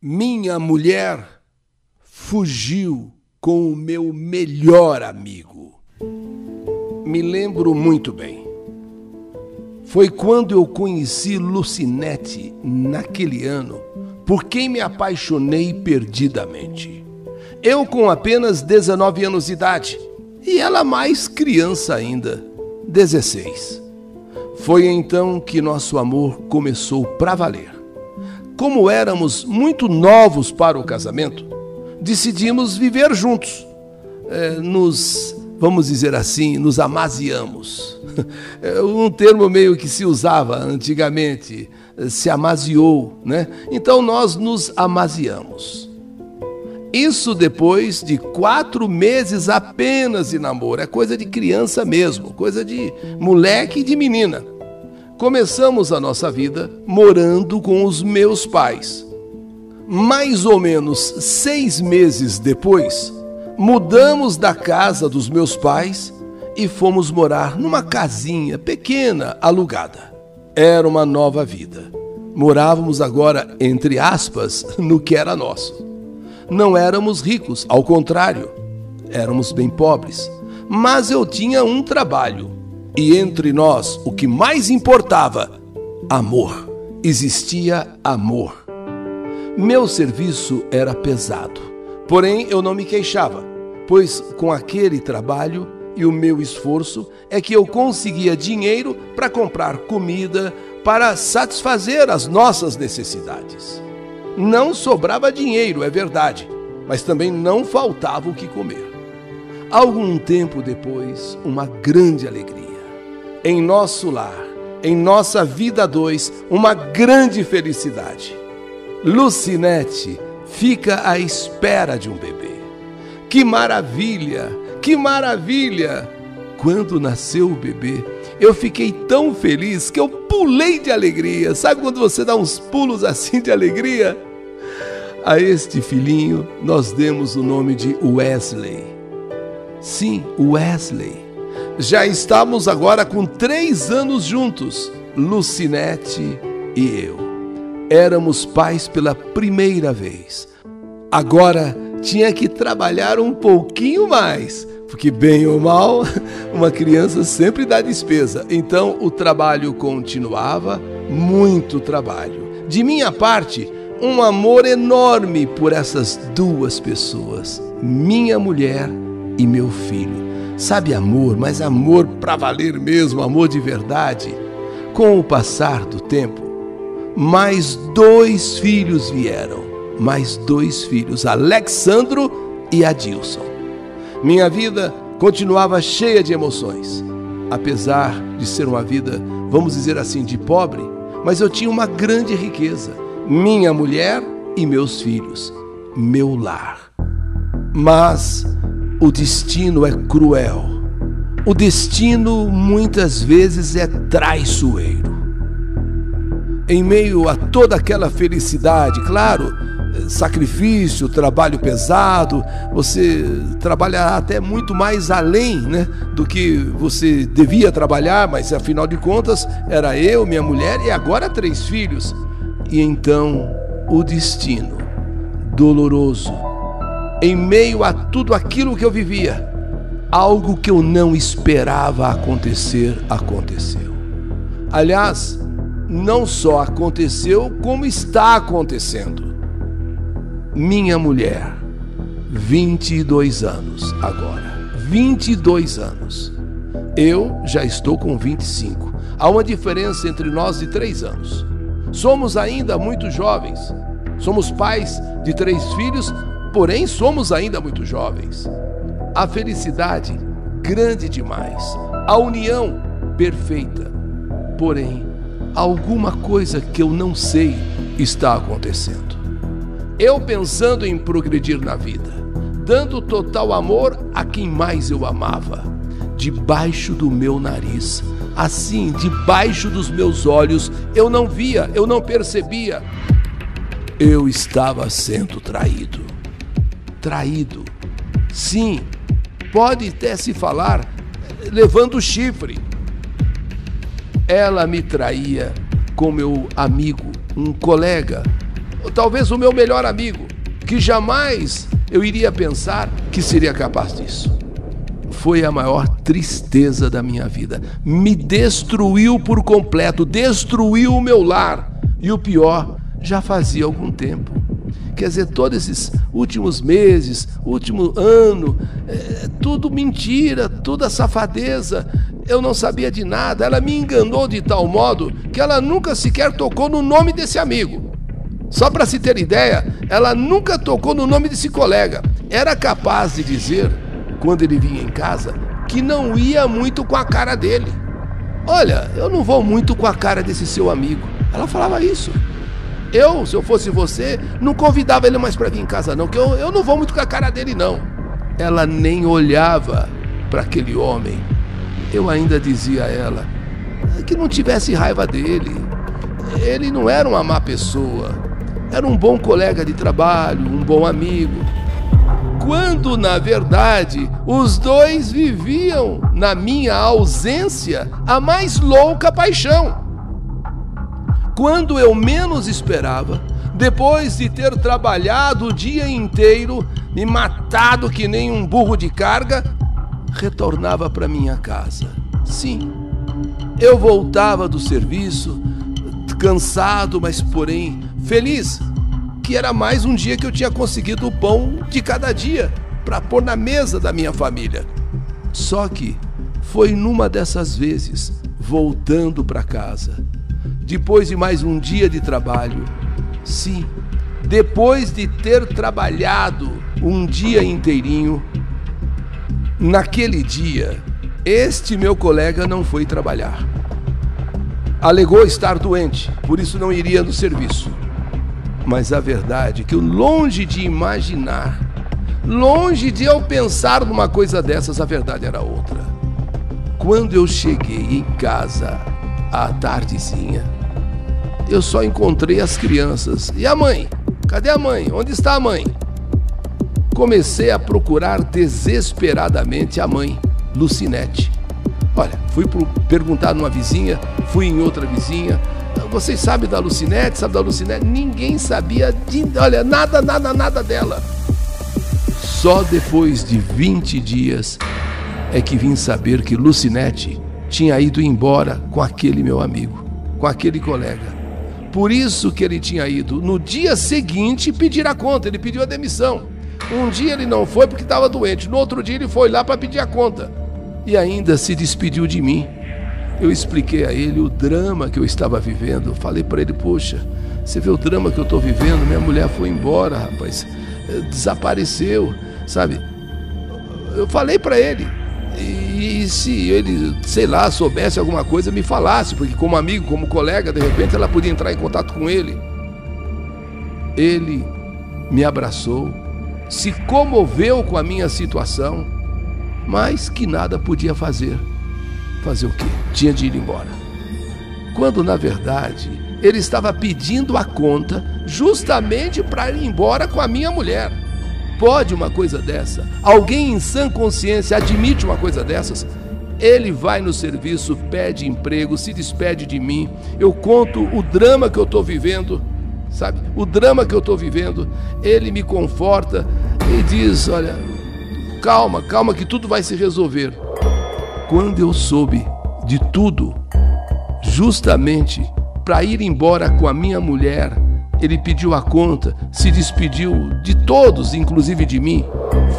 Minha mulher fugiu com o meu melhor amigo. Me lembro muito bem. Foi quando eu conheci Lucinete naquele ano, por quem me apaixonei perdidamente. Eu com apenas 19 anos de idade e ela mais criança ainda, 16. Foi então que nosso amor começou para valer como éramos muito novos para o casamento, decidimos viver juntos. É, nos, vamos dizer assim, nos amaziamos. Um termo meio que se usava antigamente, se amaziou, né? Então nós nos amaziamos. Isso depois de quatro meses apenas de namoro. É coisa de criança mesmo, coisa de moleque e de menina começamos a nossa vida morando com os meus pais. Mais ou menos seis meses depois, mudamos da casa dos meus pais e fomos morar numa casinha pequena alugada. Era uma nova vida. Morávamos agora, entre aspas, no que era nosso. Não éramos ricos, ao contrário, éramos bem pobres. Mas eu tinha um trabalho e entre nós, o que mais importava, amor. Existia amor. Meu serviço era pesado, porém eu não me queixava, pois com aquele trabalho e o meu esforço é que eu conseguia dinheiro para comprar comida, para satisfazer as nossas necessidades. Não sobrava dinheiro, é verdade, mas também não faltava o que comer. Algum tempo depois, uma grande alegria em nosso lar, em nossa vida dois, uma grande felicidade. Lucinete fica à espera de um bebê. Que maravilha! Que maravilha! Quando nasceu o bebê, eu fiquei tão feliz que eu pulei de alegria. Sabe quando você dá uns pulos assim de alegria? A este filhinho nós demos o nome de Wesley. Sim, Wesley já estamos agora com três anos juntos, Lucinete e eu. Éramos pais pela primeira vez. Agora tinha que trabalhar um pouquinho mais, porque, bem ou mal, uma criança sempre dá despesa. Então o trabalho continuava, muito trabalho. De minha parte, um amor enorme por essas duas pessoas, minha mulher e meu filho. Sabe amor, mas amor para valer mesmo, amor de verdade. Com o passar do tempo, mais dois filhos vieram, mais dois filhos, Alexandro e Adilson. Minha vida continuava cheia de emoções, apesar de ser uma vida, vamos dizer assim, de pobre, mas eu tinha uma grande riqueza: minha mulher e meus filhos, meu lar. Mas o destino é cruel. O destino muitas vezes é traiçoeiro. Em meio a toda aquela felicidade, claro, sacrifício, trabalho pesado, você trabalha até muito mais além né, do que você devia trabalhar, mas afinal de contas era eu, minha mulher e agora três filhos. E então o destino doloroso em meio a tudo aquilo que eu vivia, algo que eu não esperava acontecer, aconteceu. Aliás, não só aconteceu, como está acontecendo. Minha mulher, 22 anos agora. 22 anos. Eu já estou com 25. Há uma diferença entre nós de três anos. Somos ainda muito jovens. Somos pais de três filhos porém somos ainda muito jovens. A felicidade, grande demais. A união, perfeita. Porém, alguma coisa que eu não sei está acontecendo. Eu pensando em progredir na vida, dando total amor a quem mais eu amava, debaixo do meu nariz, assim, debaixo dos meus olhos, eu não via, eu não percebia. Eu estava sendo traído traído. Sim, pode até se falar levando o chifre. Ela me traía com meu amigo, um colega, talvez o meu melhor amigo, que jamais eu iria pensar que seria capaz disso. Foi a maior tristeza da minha vida. Me destruiu por completo, destruiu o meu lar. E o pior, já fazia algum tempo. Quer dizer, todos esses últimos meses, último ano, é, tudo mentira, toda safadeza. Eu não sabia de nada. Ela me enganou de tal modo que ela nunca sequer tocou no nome desse amigo. Só para se ter ideia, ela nunca tocou no nome desse colega. Era capaz de dizer, quando ele vinha em casa, que não ia muito com a cara dele. Olha, eu não vou muito com a cara desse seu amigo. Ela falava isso. Eu, se eu fosse você, não convidava ele mais para vir em casa, não, que eu, eu não vou muito com a cara dele, não. Ela nem olhava para aquele homem. Eu ainda dizia a ela que não tivesse raiva dele. Ele não era uma má pessoa. Era um bom colega de trabalho, um bom amigo. Quando, na verdade, os dois viviam, na minha ausência, a mais louca paixão quando eu menos esperava, depois de ter trabalhado o dia inteiro, me matado que nem um burro de carga, retornava para minha casa. Sim, eu voltava do serviço, cansado, mas porém feliz, que era mais um dia que eu tinha conseguido o pão de cada dia para pôr na mesa da minha família. Só que foi numa dessas vezes, voltando para casa, depois de mais um dia de trabalho. Sim, depois de ter trabalhado um dia inteirinho, naquele dia, este meu colega não foi trabalhar. Alegou estar doente, por isso não iria no serviço. Mas a verdade é que, longe de imaginar, longe de eu pensar numa coisa dessas, a verdade era outra. Quando eu cheguei em casa à tardezinha, eu só encontrei as crianças. E a mãe? Cadê a mãe? Onde está a mãe? Comecei a procurar desesperadamente a mãe, Lucinete. Olha, fui perguntar numa vizinha, fui em outra vizinha. Vocês sabem da Lucinete? Sabe da Lucinete? Ninguém sabia de, olha, nada, nada, nada dela. Só depois de 20 dias é que vim saber que Lucinete tinha ido embora com aquele meu amigo, com aquele colega. Por isso que ele tinha ido no dia seguinte pedir a conta, ele pediu a demissão. Um dia ele não foi porque estava doente, no outro dia ele foi lá para pedir a conta. E ainda se despediu de mim. Eu expliquei a ele o drama que eu estava vivendo. Falei para ele: Poxa, você vê o drama que eu estou vivendo? Minha mulher foi embora, rapaz, desapareceu, sabe? Eu falei para ele. E se ele, sei lá, soubesse alguma coisa, me falasse, porque como amigo, como colega, de repente ela podia entrar em contato com ele. Ele me abraçou, se comoveu com a minha situação, mas que nada podia fazer. Fazer o quê? Tinha de ir embora. Quando na verdade ele estava pedindo a conta justamente para ir embora com a minha mulher. Pode uma coisa dessa? Alguém em sã consciência admite uma coisa dessas? Ele vai no serviço, pede emprego, se despede de mim. Eu conto o drama que eu estou vivendo, sabe? O drama que eu estou vivendo. Ele me conforta e diz: Olha, calma, calma, que tudo vai se resolver. Quando eu soube de tudo, justamente para ir embora com a minha mulher, ele pediu a conta, se despediu de todos, inclusive de mim.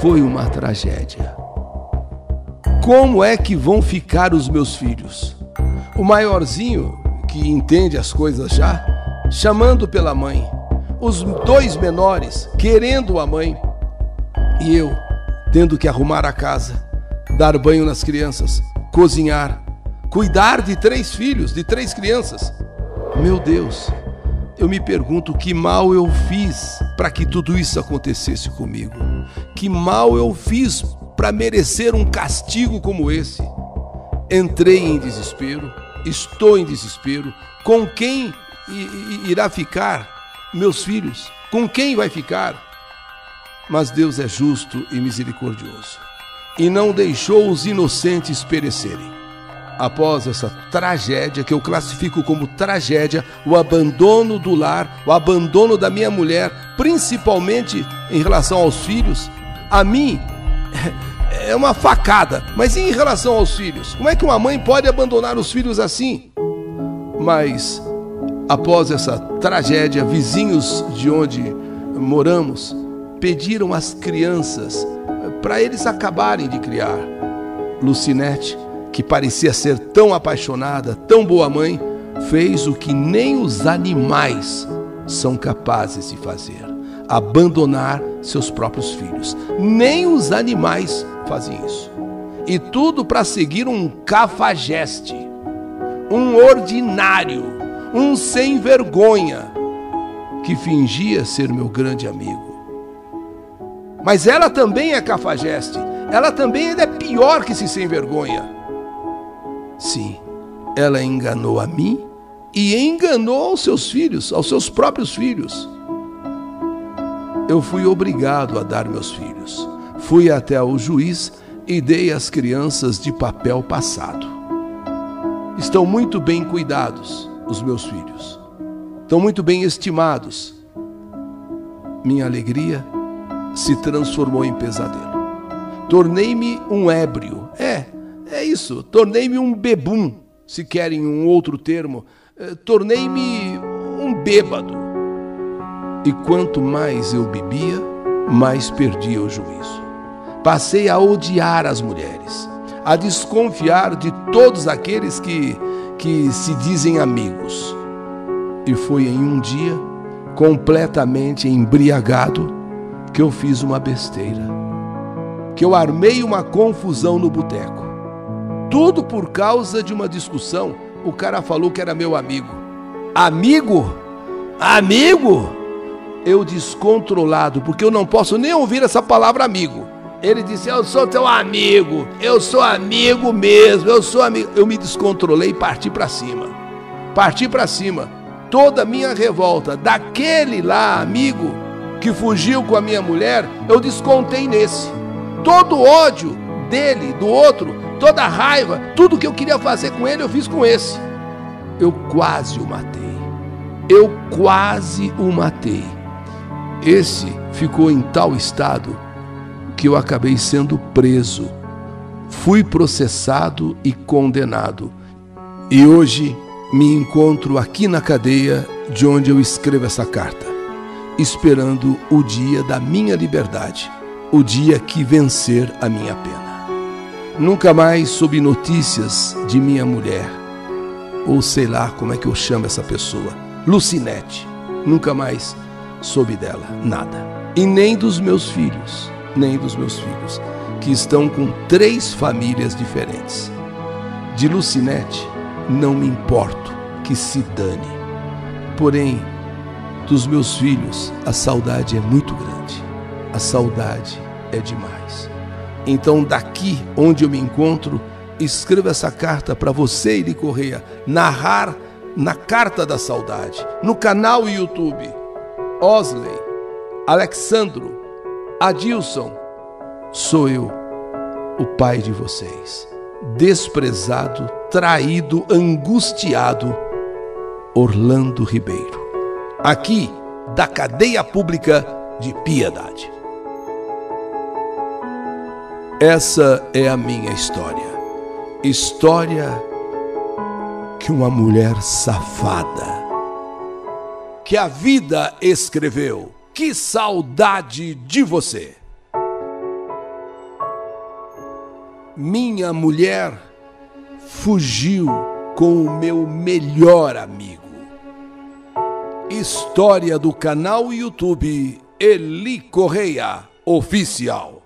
Foi uma tragédia. Como é que vão ficar os meus filhos? O maiorzinho, que entende as coisas já, chamando pela mãe. Os dois menores, querendo a mãe. E eu, tendo que arrumar a casa, dar banho nas crianças, cozinhar, cuidar de três filhos, de três crianças. Meu Deus, eu me pergunto que mal eu fiz para que tudo isso acontecesse comigo. Que mal eu fiz para merecer um castigo como esse. Entrei em desespero, estou em desespero. Com quem irá ficar meus filhos? Com quem vai ficar? Mas Deus é justo e misericordioso e não deixou os inocentes perecerem. Após essa tragédia, que eu classifico como tragédia, o abandono do lar, o abandono da minha mulher, principalmente em relação aos filhos, a mim é uma facada. Mas em relação aos filhos, como é que uma mãe pode abandonar os filhos assim? Mas após essa tragédia, vizinhos de onde moramos pediram às crianças para eles acabarem de criar. Lucinete que parecia ser tão apaixonada, tão boa mãe, fez o que nem os animais são capazes de fazer: abandonar seus próprios filhos. Nem os animais fazem isso. E tudo para seguir um cafajeste, um ordinário, um sem vergonha, que fingia ser meu grande amigo. Mas ela também é cafajeste, ela também é pior que esse sem vergonha. Sim, ela enganou a mim e enganou aos seus filhos, aos seus próprios filhos. Eu fui obrigado a dar meus filhos. Fui até o juiz e dei as crianças de papel passado. Estão muito bem cuidados, os meus filhos. Estão muito bem estimados. Minha alegria se transformou em pesadelo. Tornei-me um ébrio. É, isso, tornei-me um bebum, se querem um outro termo. É, tornei-me um bêbado. E quanto mais eu bebia, mais perdia o juízo. Passei a odiar as mulheres, a desconfiar de todos aqueles que, que se dizem amigos. E foi em um dia, completamente embriagado, que eu fiz uma besteira. Que eu armei uma confusão no boteco. Tudo por causa de uma discussão. O cara falou que era meu amigo. Amigo? Amigo? Eu descontrolado, porque eu não posso nem ouvir essa palavra amigo. Ele disse: Eu sou teu amigo, eu sou amigo mesmo, eu sou amigo. Eu me descontrolei e parti para cima. Parti para cima. Toda a minha revolta daquele lá, amigo, que fugiu com a minha mulher, eu descontei nesse. Todo ódio dele, do outro, toda raiva, tudo que eu queria fazer com ele, eu fiz com esse. Eu quase o matei. Eu quase o matei. Esse ficou em tal estado que eu acabei sendo preso. Fui processado e condenado. E hoje me encontro aqui na cadeia de onde eu escrevo essa carta, esperando o dia da minha liberdade, o dia que vencer a minha pena. Nunca mais soube notícias de minha mulher, ou sei lá como é que eu chamo essa pessoa, Lucinete. Nunca mais soube dela, nada. E nem dos meus filhos, nem dos meus filhos, que estão com três famílias diferentes. De Lucinete, não me importo que se dane. Porém, dos meus filhos, a saudade é muito grande. A saudade é demais. Então, daqui onde eu me encontro, escreva essa carta para você, Eli Correia, narrar na Carta da Saudade, no canal YouTube. Osley, Alexandro, Adilson, sou eu, o pai de vocês. Desprezado, traído, angustiado, Orlando Ribeiro. Aqui, da cadeia pública de Piedade. Essa é a minha história. História que uma mulher safada, que a vida escreveu. Que saudade de você! Minha mulher fugiu com o meu melhor amigo. História do canal YouTube Eli Correia Oficial.